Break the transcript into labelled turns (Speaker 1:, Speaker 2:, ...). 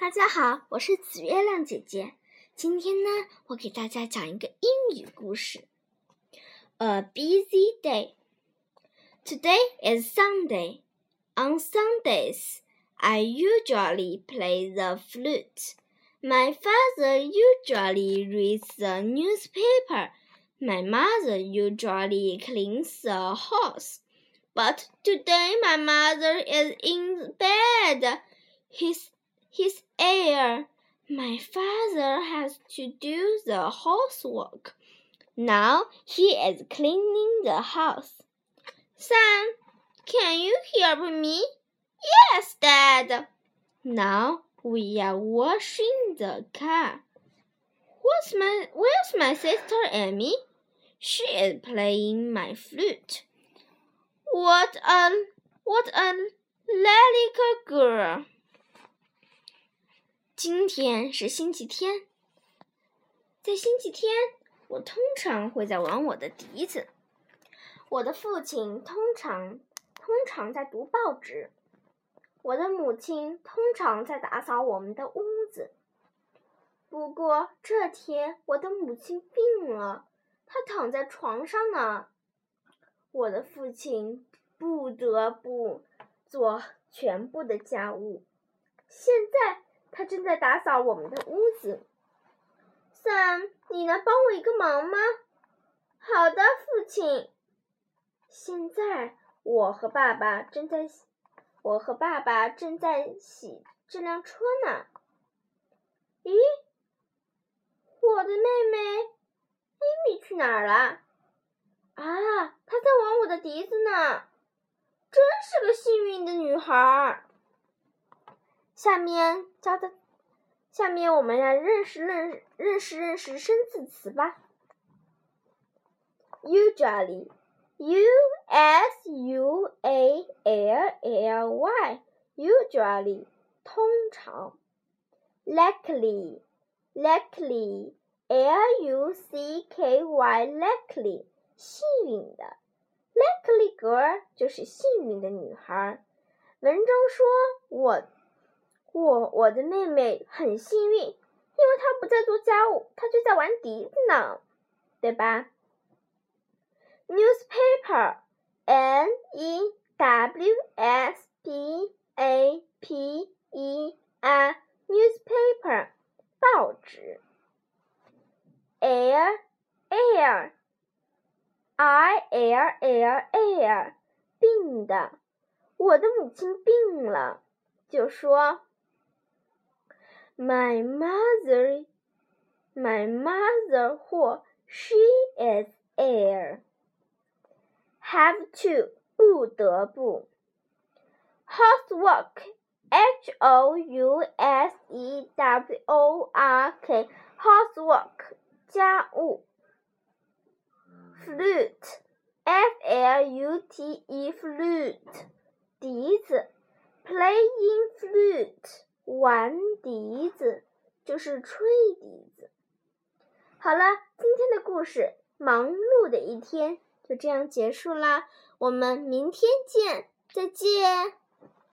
Speaker 1: 大家好，我是紫月亮姐姐。今天呢，我给大家讲一个英语故事。A busy day. Today is Sunday. On Sundays, I usually play the flute. My father usually reads the newspaper. My mother usually cleans the house. But today my mother is in bed. His his heir. My father has to do the housework. Now he is cleaning the house. Sam, can you help me? Yes, Dad. Now we are washing the car. What's my where's my sister Amy? She is playing my flute. What a what a little girl. 今天是星期天，在星期天，我通常会在玩我的笛子。我的父亲通常通常在读报纸，我的母亲通常在打扫我们的屋子。不过这天，我的母亲病了，她躺在床上呢。我的父亲不得不做全部的家务。现在。正在打扫我们的屋子。Sam，你能帮我一个忙吗？好的，父亲。现在我和爸爸正在洗，我和爸爸正在洗这辆车呢。咦，我的妹妹艾米去哪儿了？啊，她在玩我的笛子呢。真是个幸运的女孩。下面教的，下面我们来认识认认识认识生字词吧。Usually，U S U A L L Y，Usually，通常。Luckily，Luckily，L U C K Y，Luckily，幸运的。Luckily girl 就是幸运的女孩。文中说我。我我的妹妹很幸运，因为她不在做家务，她就在玩笛子呢，对吧？Newspaper，N E W S P A P E R，newspaper，报纸。Air，air，I L L air，病的，我的母亲病了，就说。My mother, my mother 或 she is ill. Have to 不得不。Housework, H O U S E W O R K, housework 家务。Flute, F L U T E, flute 笛子。Playing flute. 玩笛子就是吹笛子。好了，今天的故事，忙碌的一天就这样结束啦。我们明天见，再见。